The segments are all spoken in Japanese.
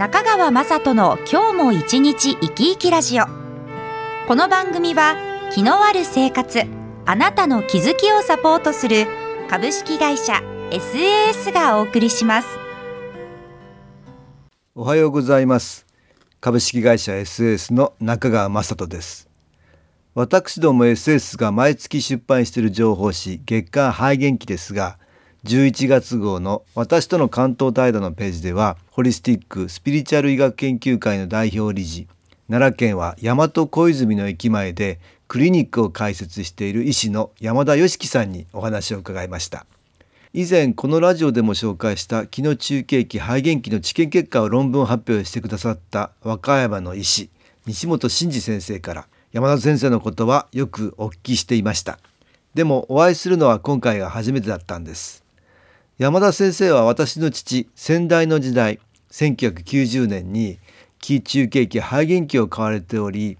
中川雅人の今日も一日生き生きラジオ。この番組は気のある生活あなたの気づきをサポートする株式会社 SAS がお送りします。おはようございます。株式会社 SAS の中川雅人です。私ども SS が毎月出版している情報誌月刊肺元気ですが11月号の私との関東対談のページではホリスティックスピリチュアル医学研究会の代表理事奈良県は大和小泉の駅前でクリニックを開設している医師の山田義樹さんにお話を伺いました。以前このラジオでも紹介した気の中継器肺元気の治験結果を論文発表してくださった和歌山の医師西本真二先生から山田先生のことはよくお聞きしていました。でもお会いするのは今回が初めてだったんです。山田先生は私の父先代の時代1990年に気中継器肺元気を買われており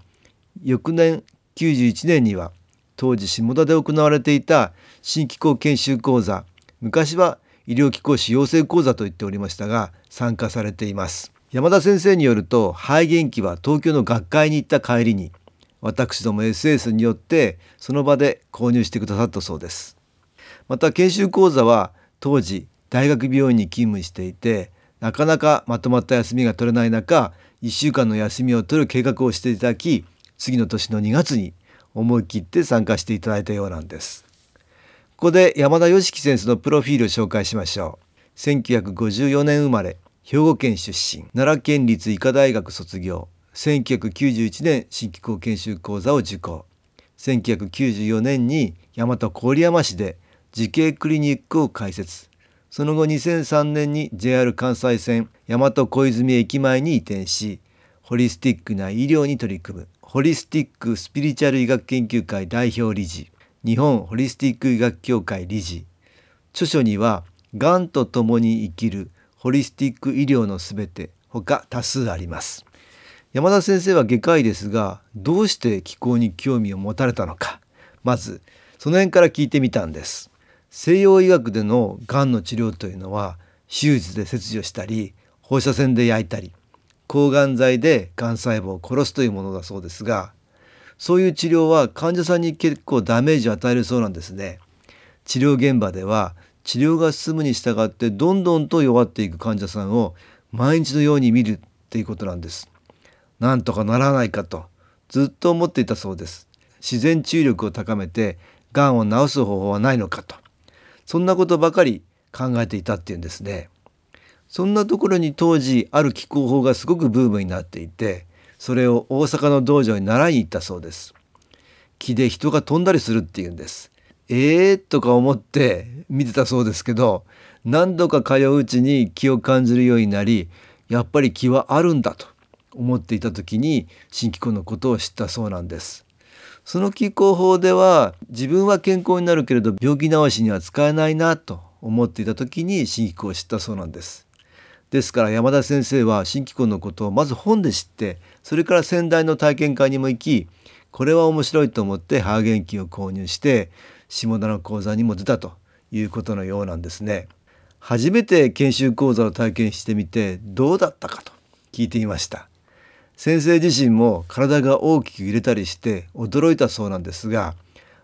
翌年91年には当時下田で行われていた新機構研修講座昔は医療機構士養成講座と言っておりましたが参加されています。山田先生によると肺元気は東京の学会に行った帰りに私ども SS によってその場で購入してくださったそうです。また研修講座は当時大学病院に勤務していてなかなかまとまった休みが取れない中1週間の休みを取る計画をしていただき次の年の2月に思い切って参加していただいたようなんです。ここで山田義樹先生のプロフィールを紹介しましょう。1954年生まれ兵庫県出身奈良県立医科大学卒業。1991年新機構研修講座を受講。1994年に大和郡山市で慈恵クリニックを開設。その後2003年に JR 関西線大和小泉駅前に移転しホリスティックな医療に取り組むホリスティックスピリチュアル医学研究会代表理事日本ホリスティック医学協会理事。著書には「がんと共に生きるホリスティック医療のすべて」ほか多数あります。山田先生は外科医ですがどうして気候に興味を持たれたのか。まずその辺から聞いてみたんです。西洋医学でのがんの治療というのは手術で切除したり放射線で焼いたり抗がん剤でがん細胞を殺すというものだそうですがそういう治療は患者さんに結構ダメージを与えるそうなんですね。治療現場では治療が進むに従ってどんどんと弱っていく患者さんを毎日のように見るっていうことなんです。なんとかならないかとずっと思っていたそうです。自然治癒力を高めてがんを治す方法はないのかとそんなことばかり考えていたっていうんですね。そんなところに当時ある気候法がすごくブームになっていてそれを大阪の道場に習いに行ったそうです。木で人が飛んだりするっていうんです。えーとか思って見てたそうですけど何度か通ううちに気を感じるようになりやっぱり気はあるんだと思っていた時に新機構のことを知ったそうなんです。その気候法では自分は健康になるけれど病気治しには使えないなと思っていた時に新機構を知ったそうなんです。ですから山田先生は新機構のことをまず本で知ってそれから先代の体験会にも行きこれは面白いと思ってハーゲンキを購入して下田の講座にも出たということのようなんですね。初めて研修講座を体験してみてどうだったかと聞いてみました。先生自身も体が大きく揺れたりして驚いたそうなんですが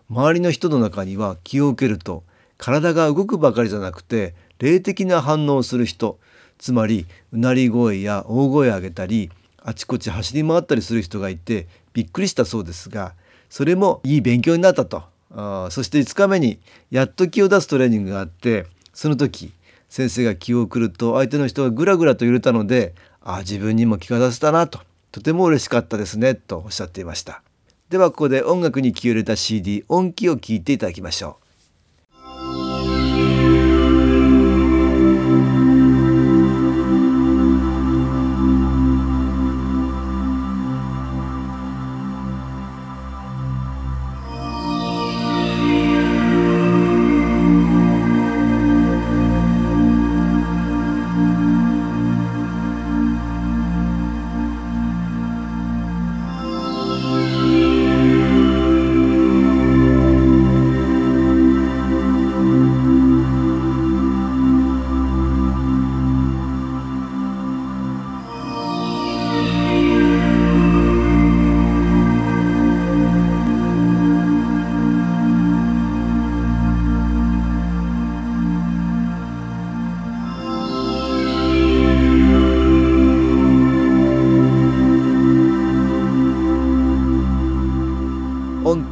周りの人の中には気を受けると体が動くばかりじゃなくて霊的な反応をする人つまりうなり声や大声を上げたりあちこち走り回ったりする人がいてびっくりしたそうですがそれもいい勉強になったと。あそして5日目にやっと気を出すトレーニングがあってその時先生が気を送ると相手の人がぐらぐらと揺れたのであ自分にも気が出せたなと。とても嬉しかったですねとおっしゃっていました。ではここで音楽に気を入れた CD 音機を聞いていただきましょう。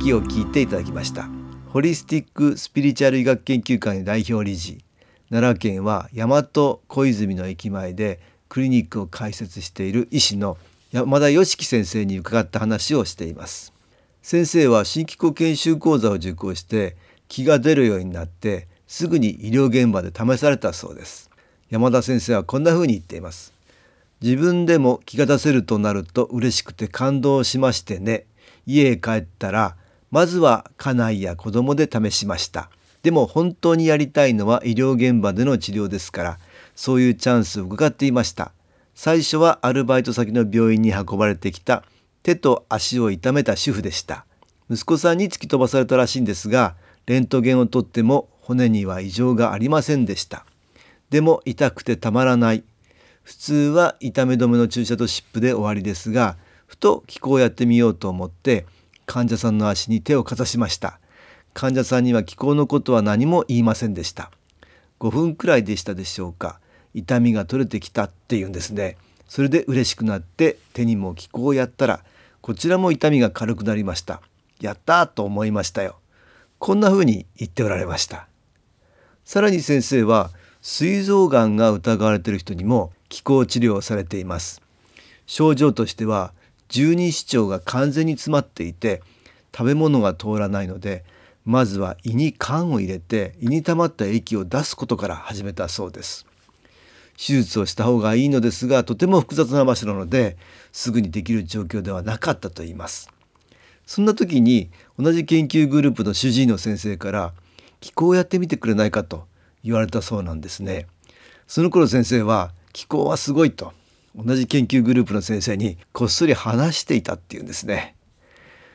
きを聞いていただきました。ホリスティック・スピリチュアル医学研究会の代表理事。奈良県は大和小泉の駅前でクリニックを開設している医師の山田義樹先生に伺った話をしています。先生は新機構研修講座を受講して気が出るようになってすぐに医療現場で試されたそうです。山田先生はこんな風に言っています。自分でも気が出せるとなると嬉しくて感動しましてね。家へ帰ったらまずは家内や子供で試しました。でも本当にやりたいのは医療現場での治療ですからそういうチャンスを伺っていました。最初はアルバイト先の病院に運ばれてきた手と足を痛めた主婦でした。息子さんに突き飛ばされたらしいんですがレントゲンを取っても骨には異常がありませんでした。でも痛くてたまらない。普通は痛め止めの注射と湿布で終わりですがふと気候をやってみようと思って患者さんの足に手をかざしました。患者さんには気候のことは何も言いませんでした。5分くらいでしたでしょうか。痛みが取れてきたっていうんですね。それで嬉しくなって手にも気候をやったらこちらも痛みが軽くなりました。やったと思いましたよ。こんな風に言っておられました。さらに先生は膵臓がんが疑われている人にも気候治療をされています。症状としては十二指腸が完全に詰まっていて食べ物が通らないのでまずは胃に缶を入れて胃に溜まった液を出すことから始めたそうです。手術をした方がいいのですがとても複雑な場所なのですぐにできる状況ではなかったと言います。そんな時に同じ研究グループの主治医の先生から気候をやってみてくれないかと言われたそうなんですね。その頃先生は気候はすごいと。同じ研究グループの先生にこっそり話していたっていうんですね。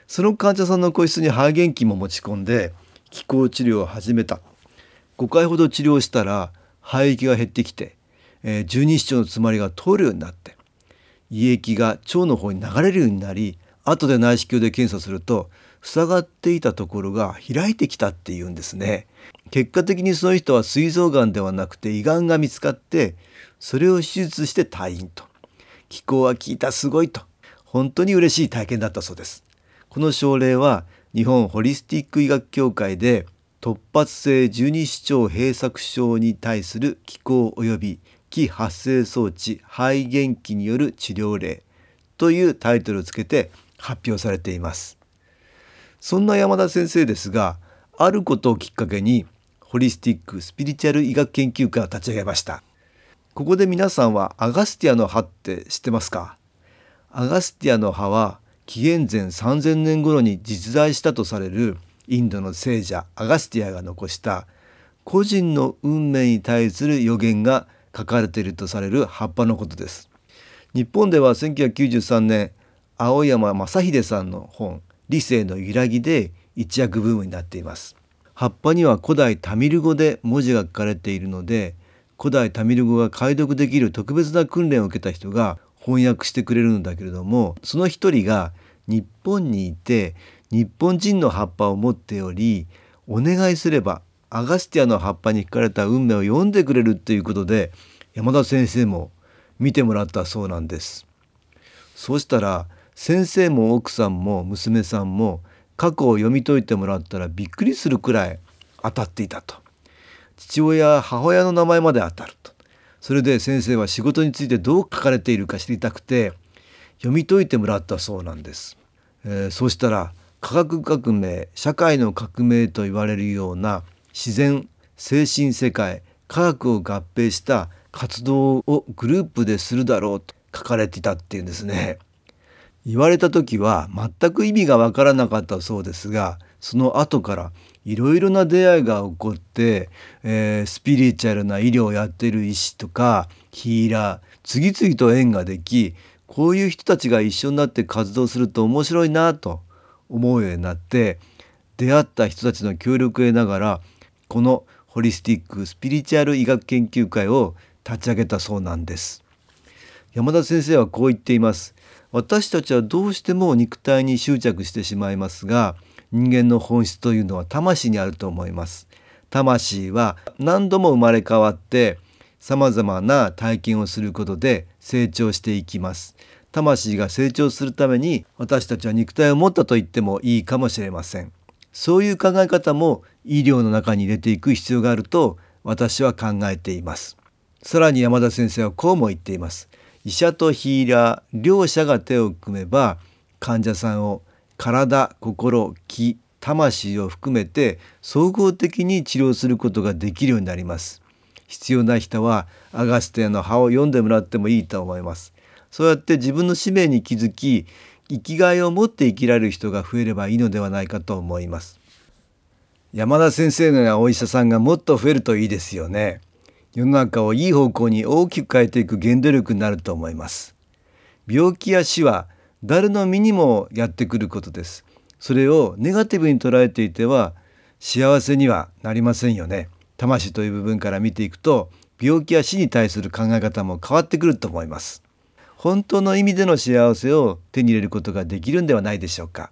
その患者さんの個室に肺元気も持ち込んで気候治療を始めた。5回ほど治療したら肺液が減ってきて、えー、十二指腸の詰まりが通るようになって胃液が腸の方に流れるようになり後で内視鏡で検査すると塞がっていたところが開いてきたっていうんですね。結果的にその人は膵臓がんではなくて胃がんが見つかってそれを手術して退院と。気候は効いたすごいと。本当に嬉しい体験だったそうです。この症例は日本ホリスティック医学協会で突発性十二指腸閉塞症に対する気候及び気発生装置肺元気による治療例というタイトルをつけて発表されています。そんな山田先生ですがあることをきっかけにホリスティック・スピリチュアル医学研究会を立ち上げました。ここで皆さんはアガスティアの葉って知ってますか？アガスティアの葉は紀元前3000年頃に実在したとされるインドの聖者アガスティアが残した個人の運命に対する予言が書かれているとされる葉っぱのことです。日本では1993年青山正秀さんの本理性の揺らぎで一躍ブームになっています。葉っぱには古代タミル語で文字が書かれているので古代タミル語が解読できる特別な訓練を受けた人が翻訳してくれるんだけれどもその一人が日本にいて日本人の葉っぱを持っておりお願いすればアガスティアの葉っぱに書かれた運命を読んでくれるっていうことで山田先生も見てもらったそうなんです。そうしたら先生も奥さんも娘さんも過去を読み解いてもらったらびっくりするくらい当たっていたと。父親母親の名前まで当たると。それで先生は仕事についてどう書かれているか知りたくて読み解いてもらったそうなんです、えー、そうしたら科学革命社会の革命と言われるような自然精神世界科学を合併した活動をグループでするだろうと書かれていたっていうんですね。言われた時は全く意味がわからなかったそうですがその後からいろいろな出会いが起こって、えー、スピリチュアルな医療をやっている医師とかヒーラー次々と縁ができこういう人たちが一緒になって活動すると面白いなと思うようになって出会った人たちの協力を得ながらこのホリスティック・スピリチュアル医学研究会を立ち上げたそうなんです。山田先生はこう言っています。私たちはどうしても肉体に執着してしまいますが人間の本質というのは魂にあると思います。魂は何度も生まれ変わって様々な体験をすることで成長していきます。魂が成長するために私たちは肉体を持ったと言ってもいいかもしれません。そういう考え方も医療の中に入れていく必要があると私は考えています。さらに山田先生はこうも言っています。医者とヒーラー両者が手を組めば患者さんを体心気魂を含めて総合的に治療することができるようになります。必要な人はアガステの葉を読んでもらってもいいと思います。そうやって自分の使命に気づき生きがいを持って生きられる人が増えればいいのではないかと思います。山田先生のようなお医者さんがもっと増えるといいですよね。世の中をいい方向に大きく変えていく原動力になると思います。病気や死は誰の身にもやってくることです。それをネガティブに捉えていては幸せにはなりませんよね。魂という部分から見ていくと病気や死に対する考え方も変わってくると思います。本当の意味での幸せを手に入れることができるんではないでしょうか。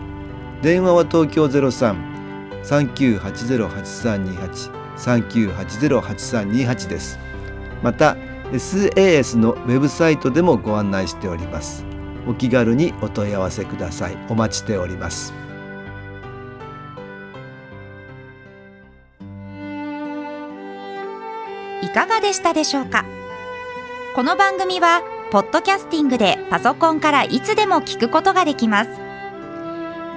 電話は東京03-3980-8328 3980-8328です。また SAS のウェブサイトでもご案内しております。お気軽にお問い合わせください。お待ちしております。いかがでしたでしょうか？この番組はポッドキャスティングでパソコンからいつでも聞くことができます。